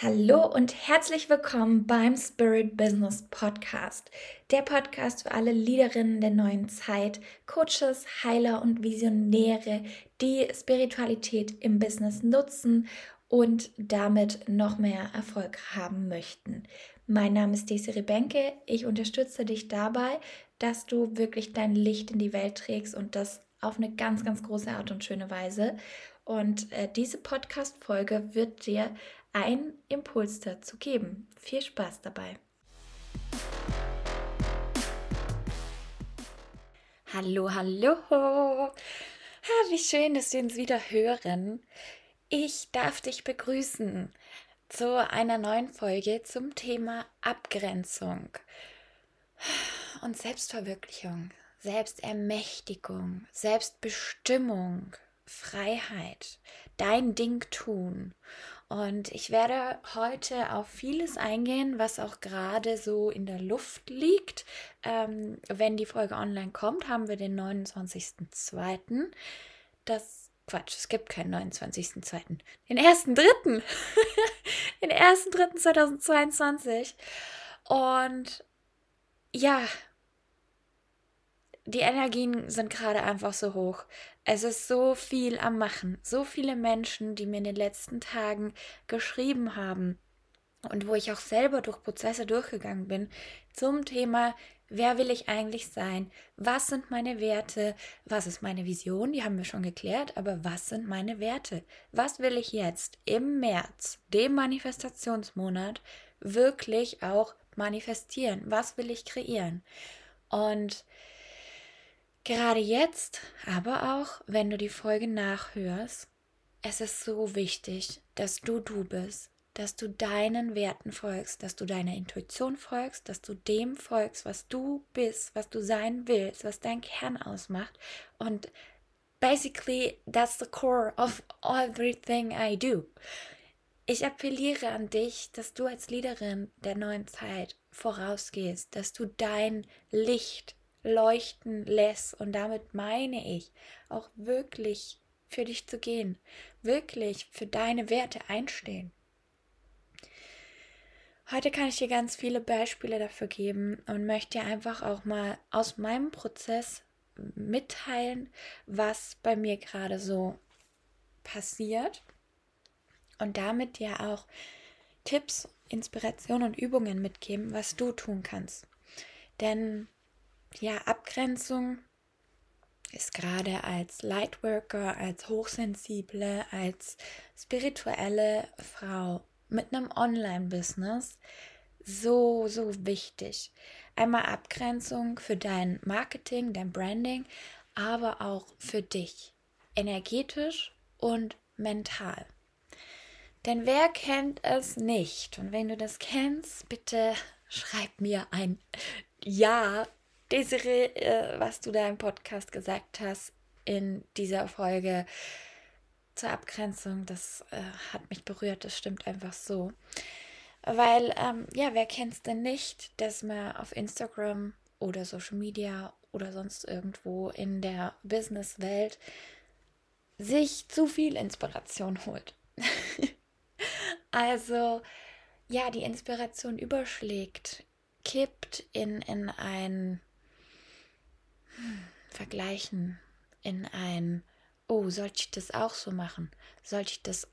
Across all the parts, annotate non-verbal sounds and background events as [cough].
Hallo und herzlich willkommen beim Spirit Business Podcast. Der Podcast für alle Leaderinnen der neuen Zeit, Coaches, Heiler und Visionäre, die Spiritualität im Business nutzen und damit noch mehr Erfolg haben möchten. Mein Name ist Desiree Benke. Ich unterstütze dich dabei, dass du wirklich dein Licht in die Welt trägst und das auf eine ganz, ganz große Art und schöne Weise. Und äh, diese Podcast-Folge wird dir einen Impuls dazu geben. Viel Spaß dabei. Hallo, hallo. Ha, wie schön, dass wir uns wieder hören. Ich darf dich begrüßen zu einer neuen Folge zum Thema Abgrenzung und Selbstverwirklichung, Selbstermächtigung, Selbstbestimmung, Freiheit, dein Ding tun. Und ich werde heute auf vieles eingehen, was auch gerade so in der Luft liegt. Ähm, wenn die Folge online kommt, haben wir den 29.02. Das Quatsch, es gibt keinen 29.02. Den 1.3. [laughs] den 1.3.2022. Und ja, die Energien sind gerade einfach so hoch. Es ist so viel am Machen. So viele Menschen, die mir in den letzten Tagen geschrieben haben und wo ich auch selber durch Prozesse durchgegangen bin zum Thema, wer will ich eigentlich sein? Was sind meine Werte? Was ist meine Vision? Die haben wir schon geklärt, aber was sind meine Werte? Was will ich jetzt im März, dem Manifestationsmonat, wirklich auch manifestieren? Was will ich kreieren? Und Gerade jetzt, aber auch wenn du die Folge nachhörst, es ist so wichtig, dass du du bist, dass du deinen Werten folgst, dass du deiner Intuition folgst, dass du dem folgst, was du bist, was du sein willst, was dein Kern ausmacht. Und basically, that's the core of everything I do. Ich appelliere an dich, dass du als Leaderin der neuen Zeit vorausgehst, dass du dein Licht leuchten lässt. Und damit meine ich auch wirklich für dich zu gehen, wirklich für deine Werte einstehen. Heute kann ich dir ganz viele Beispiele dafür geben und möchte dir einfach auch mal aus meinem Prozess mitteilen, was bei mir gerade so passiert und damit dir auch Tipps, Inspiration und Übungen mitgeben, was du tun kannst. Denn ja, Abgrenzung ist gerade als Lightworker, als hochsensible, als spirituelle Frau mit einem Online-Business so, so wichtig. Einmal Abgrenzung für dein Marketing, dein Branding, aber auch für dich, energetisch und mental. Denn wer kennt es nicht? Und wenn du das kennst, bitte schreib mir ein Ja Desiree, äh, was du da im Podcast gesagt hast in dieser Folge zur Abgrenzung, das äh, hat mich berührt, das stimmt einfach so. Weil, ähm, ja, wer kennt es denn nicht, dass man auf Instagram oder Social Media oder sonst irgendwo in der Businesswelt sich zu viel Inspiration [laughs] holt. also, ja, die Inspiration überschlägt, kippt in, in ein vergleichen in ein, oh, sollte ich das auch so machen? Sollte ich das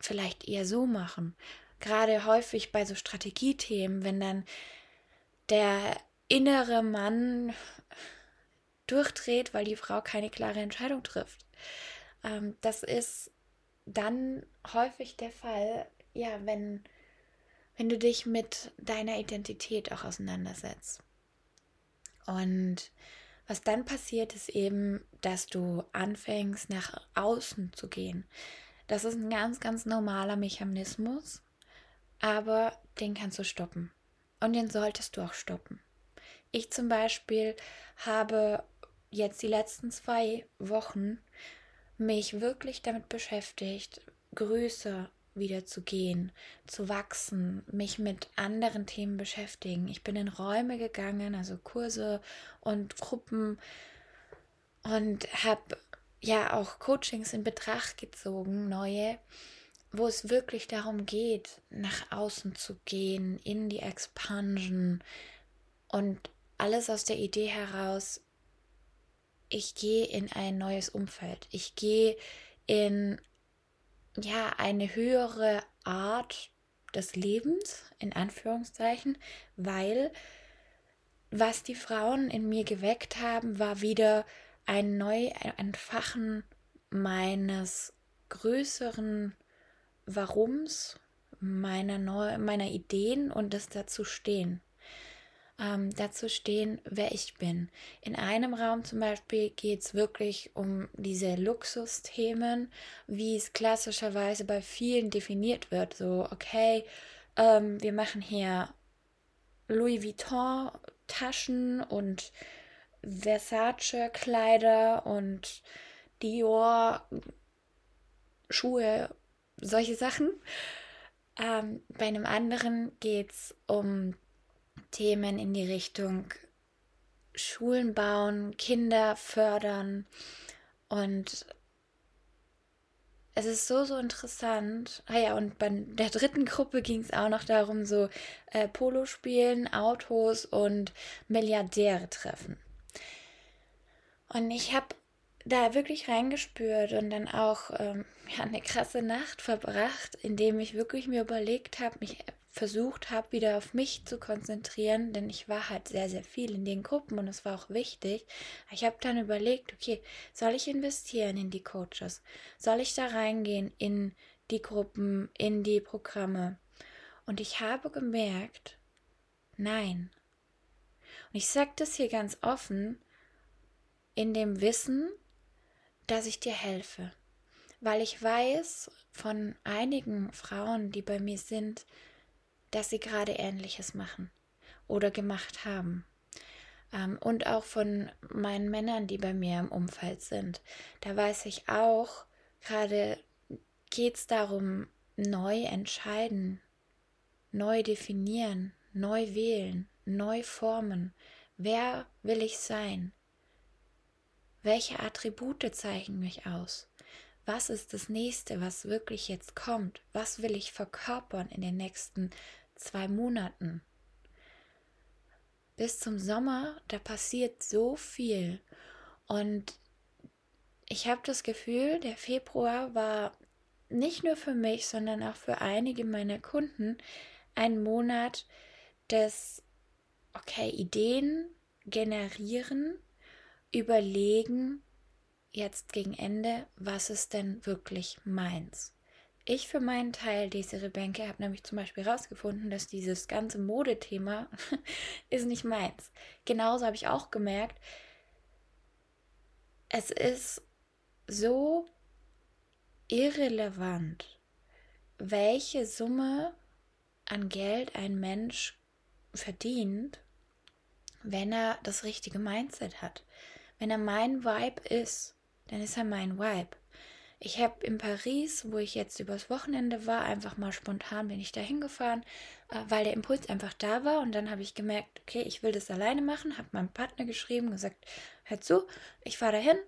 vielleicht eher so machen? Gerade häufig bei so Strategiethemen, wenn dann der innere Mann durchdreht, weil die Frau keine klare Entscheidung trifft. Ähm, das ist dann häufig der Fall, ja, wenn, wenn du dich mit deiner Identität auch auseinandersetzt. Und was dann passiert, ist eben, dass du anfängst, nach außen zu gehen. Das ist ein ganz, ganz normaler Mechanismus, aber den kannst du stoppen. Und den solltest du auch stoppen. Ich zum Beispiel habe jetzt die letzten zwei Wochen mich wirklich damit beschäftigt, Größe wieder zu gehen, zu wachsen, mich mit anderen Themen beschäftigen. Ich bin in Räume gegangen, also Kurse und Gruppen und habe ja auch Coachings in Betracht gezogen, neue, wo es wirklich darum geht, nach außen zu gehen, in die Expansion und alles aus der Idee heraus, ich gehe in ein neues Umfeld. Ich gehe in ja, eine höhere Art des Lebens, in Anführungszeichen, weil was die Frauen in mir geweckt haben, war wieder ein neu Entfachen meines größeren Warums, meiner, Neu meiner Ideen und das dazu stehen ähm, dazu stehen, wer ich bin. In einem Raum zum Beispiel geht es wirklich um diese Luxusthemen, wie es klassischerweise bei vielen definiert wird. So, okay, ähm, wir machen hier Louis Vuitton Taschen und Versace Kleider und Dior Schuhe, solche Sachen. Ähm, bei einem anderen geht es um Themen in die Richtung Schulen bauen, Kinder fördern und es ist so, so interessant. Ah ja, und bei der dritten Gruppe ging es auch noch darum, so äh, Polo spielen, Autos und Milliardäre treffen. Und ich habe da wirklich reingespürt und dann auch ähm, ja, eine krasse Nacht verbracht, indem ich wirklich mir überlegt habe, mich versucht habe, wieder auf mich zu konzentrieren, denn ich war halt sehr, sehr viel in den Gruppen und es war auch wichtig. Ich habe dann überlegt, okay, soll ich investieren in die Coaches? Soll ich da reingehen in die Gruppen, in die Programme? Und ich habe gemerkt, nein. Und ich sage das hier ganz offen, in dem Wissen, dass ich dir helfe. Weil ich weiß von einigen Frauen, die bei mir sind, dass sie gerade Ähnliches machen oder gemacht haben. Ähm, und auch von meinen Männern, die bei mir im Umfeld sind. Da weiß ich auch, gerade geht es darum, neu entscheiden, neu definieren, neu wählen, neu formen. Wer will ich sein? Welche Attribute zeichnen mich aus? Was ist das nächste, was wirklich jetzt kommt? Was will ich verkörpern in den nächsten zwei Monaten. Bis zum Sommer, da passiert so viel. Und ich habe das Gefühl, der Februar war nicht nur für mich, sondern auch für einige meiner Kunden ein Monat des, okay, Ideen generieren, überlegen, jetzt gegen Ende, was ist denn wirklich meins? Ich für meinen Teil, diese Rebecca, habe nämlich zum Beispiel herausgefunden, dass dieses ganze Modethema [laughs] ist nicht meins. Genauso habe ich auch gemerkt, es ist so irrelevant, welche Summe an Geld ein Mensch verdient, wenn er das richtige Mindset hat. Wenn er mein Vibe ist, dann ist er mein Vibe. Ich habe in Paris, wo ich jetzt übers Wochenende war, einfach mal spontan bin ich da hingefahren, äh, weil der Impuls einfach da war. Und dann habe ich gemerkt, okay, ich will das alleine machen, habe meinem Partner geschrieben, gesagt, hör zu, ich fahre dahin.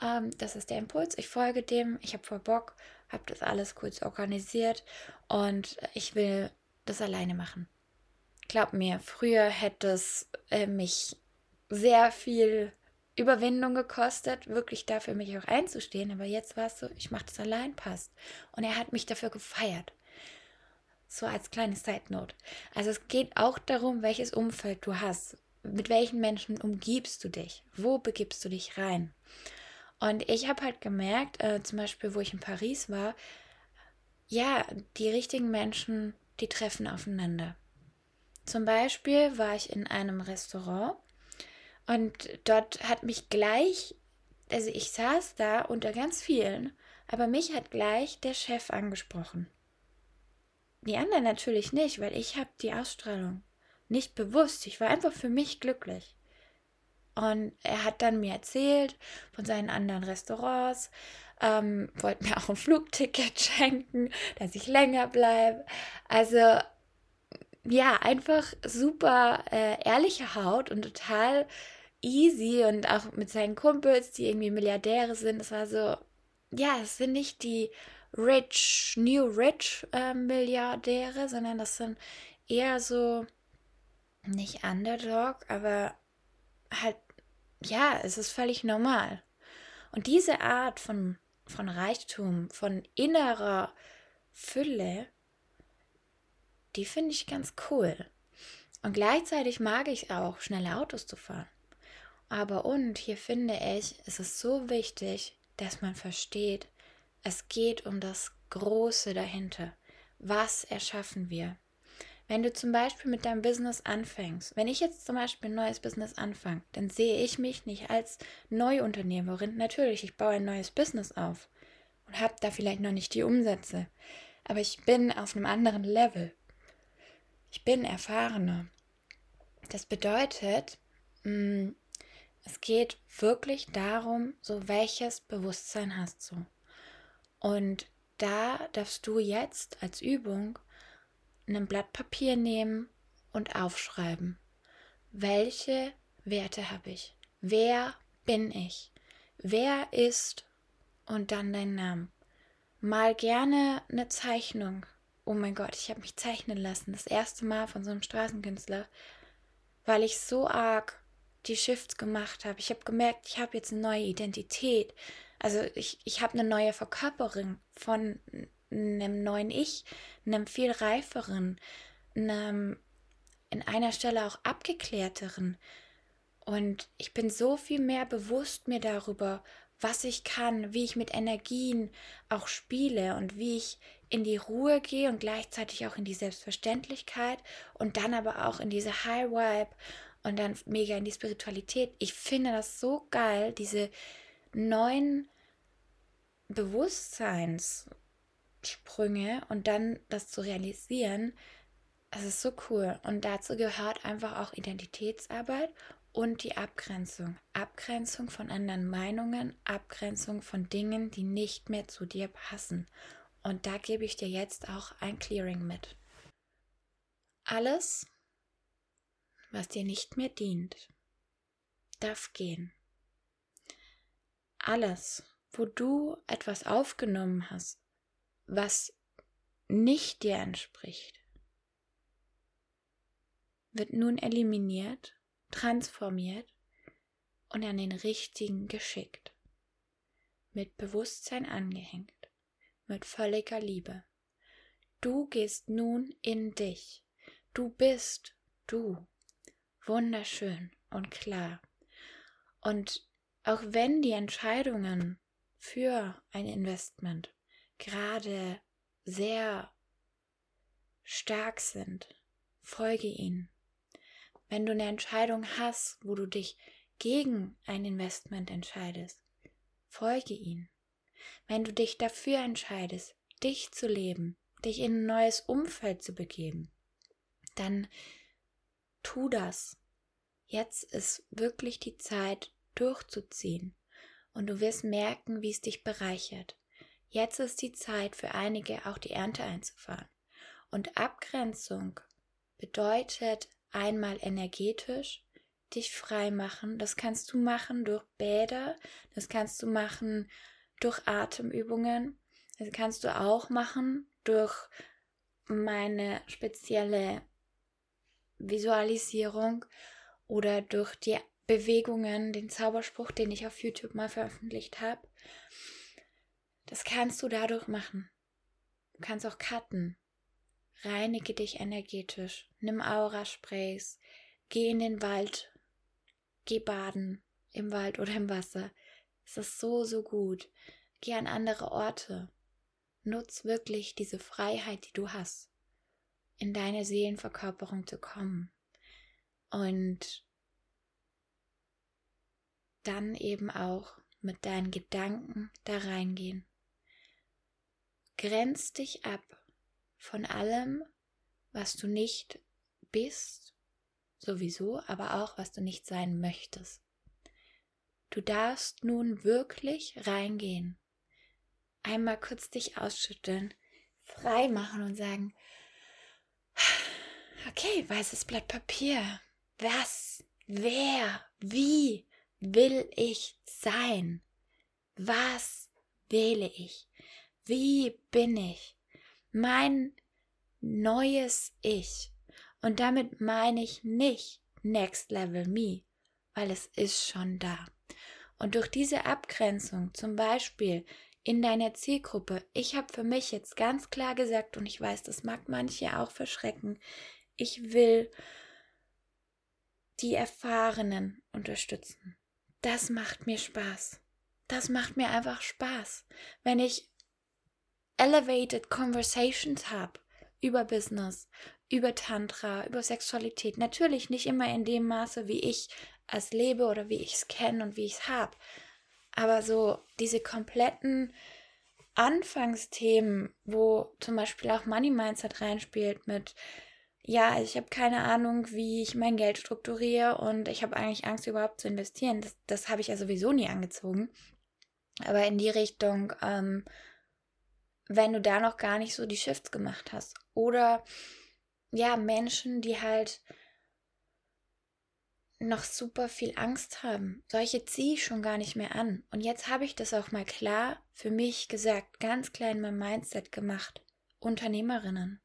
Ähm, das ist der Impuls, ich folge dem, ich habe voll Bock, habe das alles kurz organisiert und ich will das alleine machen. Glaub mir, früher hätte es äh, mich sehr viel Überwindung gekostet, wirklich dafür mich auch einzustehen. Aber jetzt war es so, ich mache das allein, passt. Und er hat mich dafür gefeiert. So als kleine Side Note. Also es geht auch darum, welches Umfeld du hast. Mit welchen Menschen umgibst du dich? Wo begibst du dich rein? Und ich habe halt gemerkt, äh, zum Beispiel, wo ich in Paris war, ja, die richtigen Menschen, die treffen aufeinander. Zum Beispiel war ich in einem Restaurant und dort hat mich gleich, also ich saß da unter ganz vielen, aber mich hat gleich der Chef angesprochen. Die anderen natürlich nicht, weil ich habe die Ausstrahlung nicht bewusst. Ich war einfach für mich glücklich. Und er hat dann mir erzählt von seinen anderen Restaurants, ähm, wollte mir auch ein Flugticket [laughs] schenken, dass ich länger bleibe. Also ja, einfach super äh, ehrliche Haut und total easy und auch mit seinen Kumpels, die irgendwie Milliardäre sind. Es war so, ja, es sind nicht die Rich, New Rich äh, Milliardäre, sondern das sind eher so nicht Underdog, aber halt, ja, es ist völlig normal. Und diese Art von, von Reichtum, von innerer Fülle, die finde ich ganz cool. Und gleichzeitig mag ich auch, schnelle Autos zu fahren. Aber und hier finde ich, es ist so wichtig, dass man versteht, es geht um das Große dahinter. Was erschaffen wir? Wenn du zum Beispiel mit deinem Business anfängst, wenn ich jetzt zum Beispiel ein neues Business anfange, dann sehe ich mich nicht als Neuunternehmerin. Natürlich, ich baue ein neues Business auf und habe da vielleicht noch nicht die Umsätze. Aber ich bin auf einem anderen Level. Ich bin erfahrener. Das bedeutet, mm, es geht wirklich darum, so welches Bewusstsein hast du. Und da darfst du jetzt als Übung ein Blatt Papier nehmen und aufschreiben. Welche Werte habe ich? Wer bin ich? Wer ist und dann dein Name? Mal gerne eine Zeichnung. Oh mein Gott, ich habe mich zeichnen lassen. Das erste Mal von so einem Straßenkünstler, weil ich so arg die Shifts gemacht habe. Ich habe gemerkt, ich habe jetzt eine neue Identität. Also ich, ich habe eine neue Verkörperung von einem neuen Ich, einem viel reiferen, einem in einer Stelle auch abgeklärteren. Und ich bin so viel mehr bewusst mir darüber, was ich kann, wie ich mit Energien auch spiele und wie ich in die Ruhe gehe und gleichzeitig auch in die Selbstverständlichkeit und dann aber auch in diese High Vibe und dann mega in die Spiritualität. Ich finde das so geil, diese neuen Bewusstseins Sprünge und dann das zu realisieren, es ist so cool. Und dazu gehört einfach auch Identitätsarbeit und die Abgrenzung. Abgrenzung von anderen Meinungen, Abgrenzung von Dingen, die nicht mehr zu dir passen. Und da gebe ich dir jetzt auch ein Clearing mit. Alles, was dir nicht mehr dient, darf gehen. Alles, wo du etwas aufgenommen hast, was nicht dir entspricht, wird nun eliminiert, transformiert und an den richtigen geschickt, mit Bewusstsein angehängt, mit völliger Liebe. Du gehst nun in dich. Du bist du. Wunderschön und klar. Und auch wenn die Entscheidungen für ein Investment gerade sehr stark sind, folge ihnen. Wenn du eine Entscheidung hast, wo du dich gegen ein Investment entscheidest, folge ihnen. Wenn du dich dafür entscheidest, dich zu leben, dich in ein neues Umfeld zu begeben, dann tu das. Jetzt ist wirklich die Zeit durchzuziehen und du wirst merken, wie es dich bereichert. Jetzt ist die Zeit für einige auch die Ernte einzufahren. Und Abgrenzung bedeutet einmal energetisch dich frei machen. Das kannst du machen durch Bäder, das kannst du machen durch Atemübungen, das kannst du auch machen durch meine spezielle Visualisierung oder durch die Bewegungen, den Zauberspruch, den ich auf YouTube mal veröffentlicht habe. Das kannst du dadurch machen. Du kannst auch cutten. Reinige dich energetisch. Nimm Aura-Sprays. Geh in den Wald. Geh baden. Im Wald oder im Wasser. Es ist so, so gut. Geh an andere Orte. Nutz wirklich diese Freiheit, die du hast, in deine Seelenverkörperung zu kommen. Und dann eben auch mit deinen Gedanken da reingehen. Grenz dich ab von allem, was du nicht bist, sowieso, aber auch was du nicht sein möchtest. Du darfst nun wirklich reingehen, einmal kurz dich ausschütteln, frei machen und sagen, okay, weißes Blatt Papier, was, wer, wie will ich sein? Was wähle ich? Wie bin ich? Mein neues Ich. Und damit meine ich nicht Next Level Me, weil es ist schon da. Und durch diese Abgrenzung, zum Beispiel in deiner Zielgruppe, ich habe für mich jetzt ganz klar gesagt, und ich weiß, das mag manche auch verschrecken, ich will die Erfahrenen unterstützen. Das macht mir Spaß. Das macht mir einfach Spaß. Wenn ich elevated conversations habe über Business, über Tantra, über Sexualität. Natürlich nicht immer in dem Maße, wie ich es lebe oder wie ich es kenne und wie ich es habe. Aber so diese kompletten Anfangsthemen, wo zum Beispiel auch Money Mindset reinspielt mit, ja, ich habe keine Ahnung, wie ich mein Geld strukturiere und ich habe eigentlich Angst, überhaupt zu investieren. Das, das habe ich ja sowieso nie angezogen. Aber in die Richtung, ähm, wenn du da noch gar nicht so die Shifts gemacht hast. Oder ja, Menschen, die halt noch super viel Angst haben. Solche ziehe ich schon gar nicht mehr an. Und jetzt habe ich das auch mal klar für mich gesagt, ganz klein mein Mindset gemacht. Unternehmerinnen.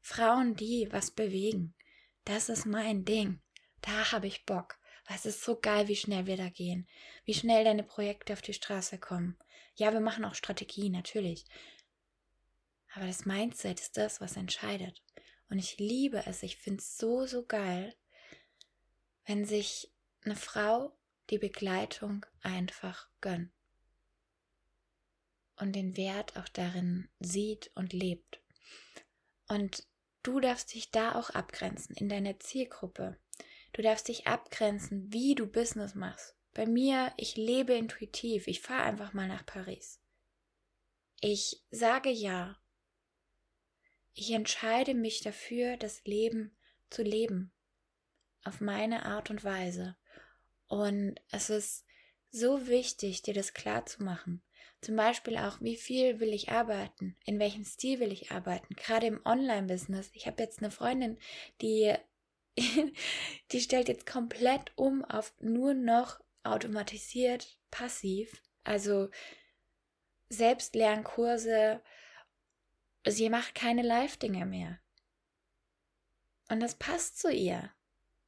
Frauen, die was bewegen. Das ist mein Ding. Da habe ich Bock. Es ist so geil, wie schnell wir da gehen. Wie schnell deine Projekte auf die Straße kommen. Ja, wir machen auch Strategie, natürlich. Aber das Mindset ist das, was entscheidet. Und ich liebe es. Ich finde es so, so geil, wenn sich eine Frau die Begleitung einfach gönnt. Und den Wert auch darin sieht und lebt. Und du darfst dich da auch abgrenzen in deiner Zielgruppe. Du darfst dich abgrenzen, wie du Business machst. Bei mir, ich lebe intuitiv. Ich fahre einfach mal nach Paris. Ich sage ja. Ich entscheide mich dafür, das Leben zu leben. Auf meine Art und Weise. Und es ist so wichtig, dir das klar zu machen. Zum Beispiel auch, wie viel will ich arbeiten? In welchem Stil will ich arbeiten? Gerade im Online-Business. Ich habe jetzt eine Freundin, die [laughs] die stellt jetzt komplett um auf nur noch automatisiert passiv. Also Selbstlernkurse. Sie macht keine Live-Dinge mehr. Und das passt zu ihr.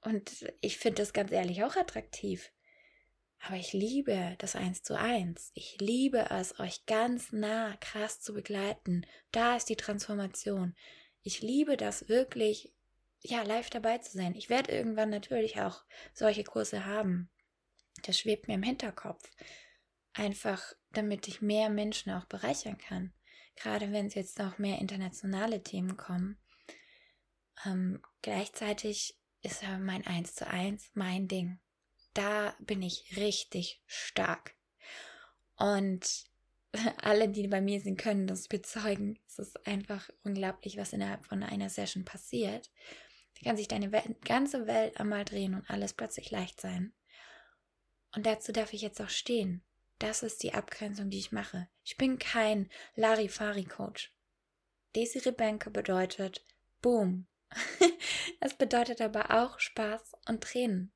Und ich finde das ganz ehrlich auch attraktiv. Aber ich liebe das Eins zu eins. Ich liebe es, euch ganz nah krass zu begleiten. Da ist die Transformation. Ich liebe das wirklich ja, live dabei zu sein. Ich werde irgendwann natürlich auch solche Kurse haben. Das schwebt mir im Hinterkopf. Einfach, damit ich mehr Menschen auch bereichern kann. Gerade wenn es jetzt noch mehr internationale Themen kommen. Ähm, gleichzeitig ist mein Eins zu eins mein Ding. Da bin ich richtig stark. Und [laughs] alle, die bei mir sind, können das bezeugen. Es ist einfach unglaublich, was innerhalb von einer Session passiert. Da kann sich deine Welt, ganze Welt einmal drehen und alles plötzlich leicht sein. Und dazu darf ich jetzt auch stehen. Das ist die Abgrenzung, die ich mache. Ich bin kein Larifari-Coach. Desiree Benke bedeutet Boom. [laughs] es bedeutet aber auch Spaß und Tränen.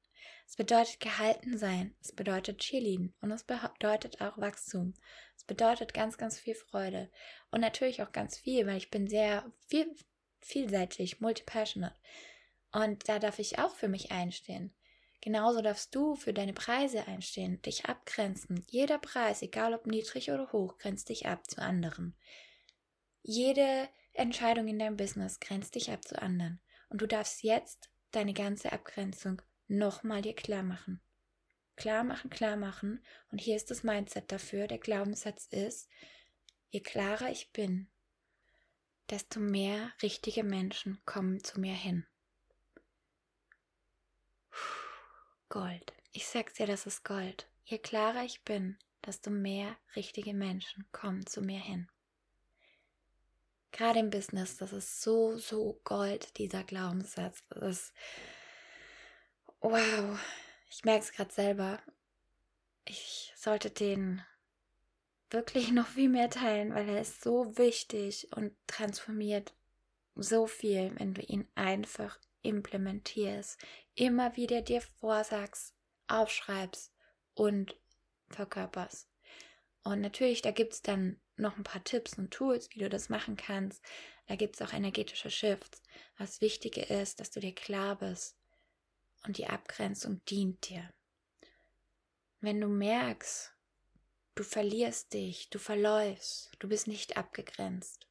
Es bedeutet gehalten sein. Es bedeutet Cheerleading. Und es bedeutet auch Wachstum. Es bedeutet ganz, ganz viel Freude. Und natürlich auch ganz viel, weil ich bin sehr viel, vielseitig, multipassionate. Und da darf ich auch für mich einstehen. Genauso darfst du für deine Preise einstehen, dich abgrenzen. Jeder Preis, egal ob niedrig oder hoch, grenzt dich ab zu anderen. Jede Entscheidung in deinem Business grenzt dich ab zu anderen. Und du darfst jetzt deine ganze Abgrenzung nochmal dir klar machen. Klar machen, klar machen. Und hier ist das Mindset dafür. Der Glaubenssatz ist, je klarer ich bin, desto mehr richtige Menschen kommen zu mir hin. Gold. Ich sag's dir, das ist Gold. Je klarer ich bin, desto mehr richtige Menschen kommen zu mir hin. Gerade im Business, das ist so, so Gold, dieser Glaubenssatz. Das ist, wow, ich merke es gerade selber. Ich sollte den wirklich [laughs] noch viel mehr teilen, weil er ist so wichtig und transformiert so viel, wenn du ihn einfach implementierst, immer wieder dir vorsagst, aufschreibst und verkörperst. Und natürlich, da gibt es dann noch ein paar Tipps und Tools, wie du das machen kannst. Da gibt es auch energetische Shifts. Das Wichtige ist, dass du dir klar bist und die Abgrenzung dient dir. Wenn du merkst, du verlierst dich, du verläufst, du bist nicht abgegrenzt.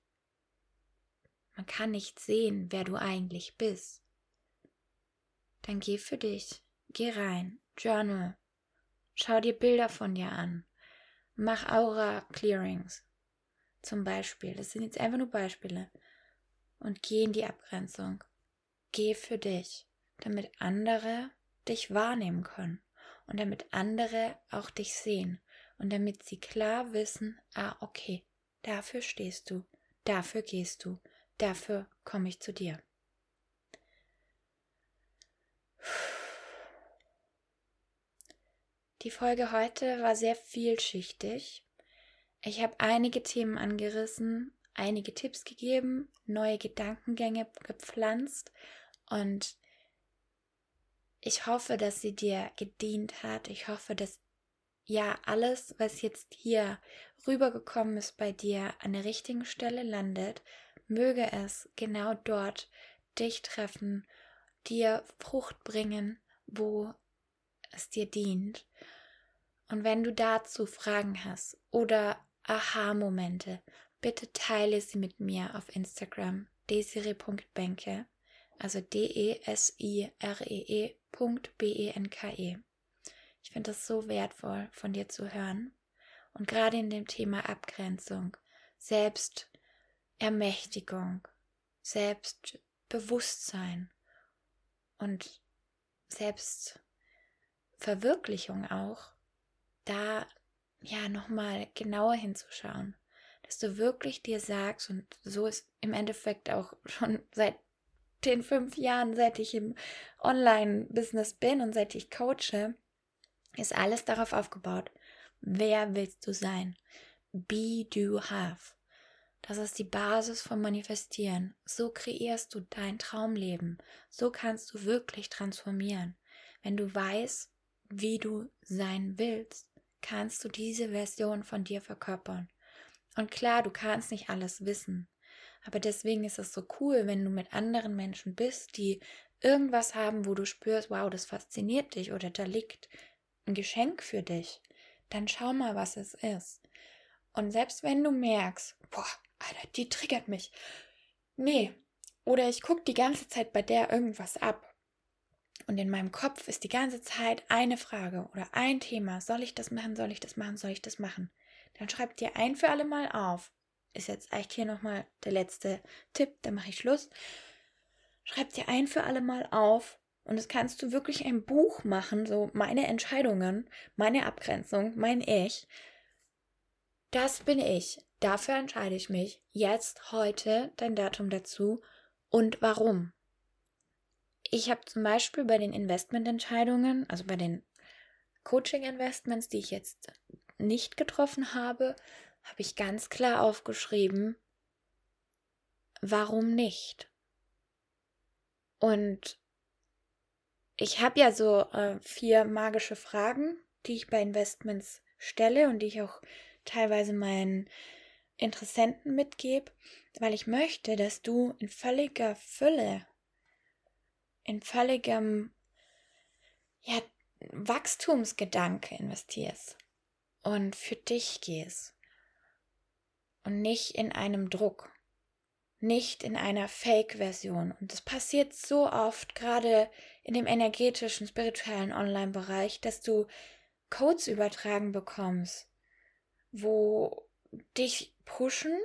Man kann nicht sehen, wer du eigentlich bist. Dann geh für dich, geh rein, journal, schau dir Bilder von dir an, mach Aura Clearings zum Beispiel. Das sind jetzt einfach nur Beispiele. Und geh in die Abgrenzung. Geh für dich, damit andere dich wahrnehmen können und damit andere auch dich sehen und damit sie klar wissen, ah, okay, dafür stehst du, dafür gehst du, dafür komme ich zu dir. Die Folge heute war sehr vielschichtig. Ich habe einige Themen angerissen, einige Tipps gegeben, neue Gedankengänge gepflanzt und ich hoffe, dass sie dir gedient hat. Ich hoffe, dass ja alles, was jetzt hier rübergekommen ist bei dir, an der richtigen Stelle landet. Möge es genau dort dich treffen, dir Frucht bringen, wo es dir dient. Und wenn du dazu Fragen hast oder Aha-Momente, bitte teile sie mit mir auf Instagram desire.benke, also D-E-S-I-R-E-E.B-E-N-K-E. -E. Ich finde das so wertvoll von dir zu hören. Und gerade in dem Thema Abgrenzung, Selbstermächtigung, Selbstbewusstsein und Selbstverwirklichung auch, da ja nochmal genauer hinzuschauen, dass du wirklich dir sagst, und so ist im Endeffekt auch [laughs] schon seit den fünf Jahren, seit ich im Online-Business bin und seit ich coache, ist alles darauf aufgebaut. Wer willst du sein? Be, do, have. Das ist die Basis vom Manifestieren. So kreierst du dein Traumleben. So kannst du wirklich transformieren. Wenn du weißt, wie du sein willst, kannst du diese Version von dir verkörpern. Und klar, du kannst nicht alles wissen. Aber deswegen ist es so cool, wenn du mit anderen Menschen bist, die irgendwas haben, wo du spürst, wow, das fasziniert dich oder da liegt ein Geschenk für dich. Dann schau mal, was es ist. Und selbst wenn du merkst, boah, Alter, die triggert mich. Nee. Oder ich gucke die ganze Zeit bei der irgendwas ab. Und in meinem Kopf ist die ganze Zeit eine Frage oder ein Thema. Soll ich das machen? Soll ich das machen? Soll ich das machen? Dann schreib dir ein für alle Mal auf. Ist jetzt echt hier nochmal der letzte Tipp, dann mache ich Schluss. Schreib dir ein für alle Mal auf. Und das kannst du wirklich ein Buch machen, so meine Entscheidungen, meine Abgrenzung, mein Ich. Das bin ich. Dafür entscheide ich mich. Jetzt, heute, dein Datum dazu und warum. Ich habe zum Beispiel bei den Investmententscheidungen, also bei den Coaching-Investments, die ich jetzt nicht getroffen habe, habe ich ganz klar aufgeschrieben, warum nicht? Und ich habe ja so äh, vier magische Fragen, die ich bei Investments stelle und die ich auch teilweise meinen Interessenten mitgebe, weil ich möchte, dass du in völliger Fülle in völligem ja, Wachstumsgedanke investierst und für dich gehst und nicht in einem Druck, nicht in einer Fake-Version. Und das passiert so oft, gerade in dem energetischen, spirituellen Online-Bereich, dass du Codes übertragen bekommst, wo dich pushen,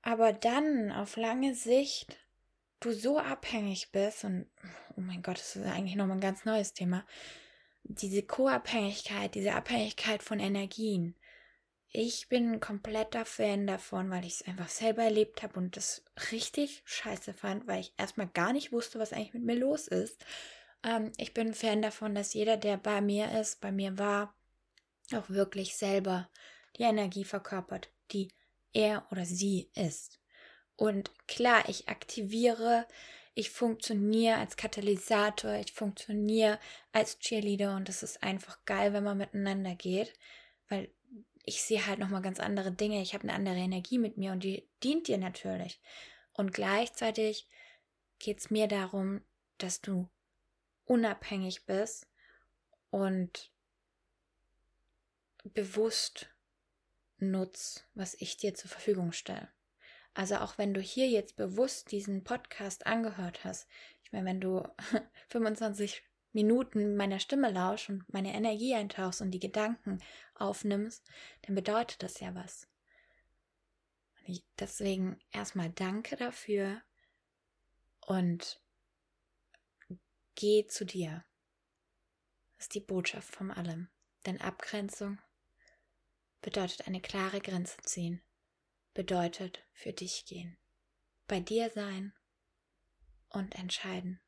aber dann auf lange Sicht du so abhängig bist und oh mein Gott, das ist eigentlich nochmal ein ganz neues Thema. Diese Co-Abhängigkeit, diese Abhängigkeit von Energien. Ich bin ein kompletter Fan davon, weil ich es einfach selber erlebt habe und das richtig scheiße fand, weil ich erstmal gar nicht wusste, was eigentlich mit mir los ist. Ähm, ich bin ein Fan davon, dass jeder, der bei mir ist, bei mir war, auch wirklich selber die Energie verkörpert, die er oder sie ist. Und klar, ich aktiviere, ich funktioniere als Katalysator, ich funktioniere als Cheerleader und es ist einfach geil, wenn man miteinander geht, weil ich sehe halt nochmal ganz andere Dinge. Ich habe eine andere Energie mit mir und die dient dir natürlich. Und gleichzeitig geht es mir darum, dass du unabhängig bist und bewusst nutzt, was ich dir zur Verfügung stelle. Also auch wenn du hier jetzt bewusst diesen Podcast angehört hast, ich meine, wenn du [laughs] 25 Minuten meiner Stimme lauschst und meine Energie eintauchst und die Gedanken aufnimmst, dann bedeutet das ja was. deswegen erstmal danke dafür und geh zu dir. Das ist die Botschaft von allem. Denn Abgrenzung bedeutet eine klare Grenze ziehen, bedeutet für dich gehen, bei dir sein und entscheiden.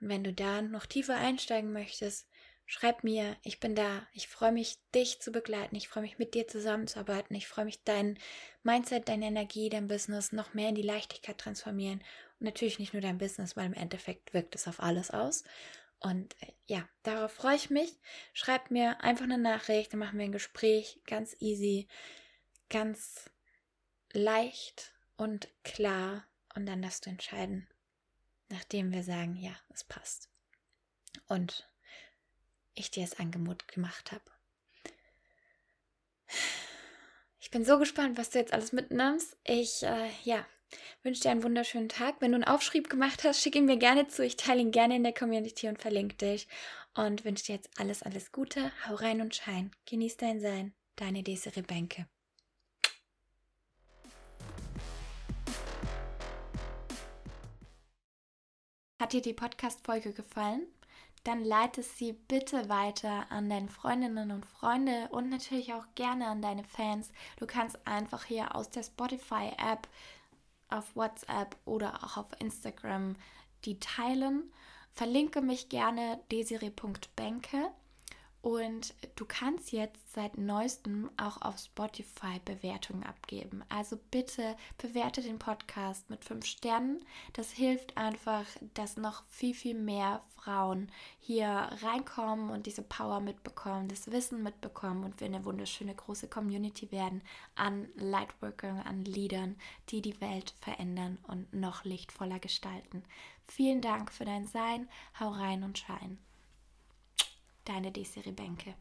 Und wenn du da noch tiefer einsteigen möchtest, schreib mir, ich bin da. Ich freue mich, dich zu begleiten. Ich freue mich, mit dir zusammenzuarbeiten. Ich freue mich, dein Mindset, deine Energie, dein Business noch mehr in die Leichtigkeit transformieren. Und natürlich nicht nur dein Business, weil im Endeffekt wirkt es auf alles aus. Und äh, ja, darauf freue ich mich. Schreib mir einfach eine Nachricht, dann machen wir ein Gespräch. Ganz easy, ganz leicht und klar. Und dann darfst du entscheiden, nachdem wir sagen, ja, es passt. Und ich dir das Angebot gemacht habe. Ich bin so gespannt, was du jetzt alles mitnimmst. Ich, äh, ja, wünsche dir einen wunderschönen Tag. Wenn du einen Aufschrieb gemacht hast, schick ihn mir gerne zu. Ich teile ihn gerne in der Community und verlinke dich. Und wünsche dir jetzt alles, alles Gute. Hau rein und schein. Genieß dein Sein. Deine Desiree Bänke. Hat dir die Podcast-Folge gefallen? Dann leite sie bitte weiter an deine Freundinnen und Freunde und natürlich auch gerne an deine Fans. Du kannst einfach hier aus der Spotify-App auf WhatsApp oder auch auf Instagram die teilen. Verlinke mich gerne desiree.benke und du kannst jetzt seit neuestem auch auf Spotify Bewertungen abgeben. Also bitte bewerte den Podcast mit fünf Sternen. Das hilft einfach, dass noch viel, viel mehr Frauen hier reinkommen und diese Power mitbekommen, das Wissen mitbekommen und wir eine wunderschöne große Community werden an Lightworkern, an Leadern, die die Welt verändern und noch lichtvoller gestalten. Vielen Dank für dein Sein. Hau rein und schein. Deine Desiree Bänke.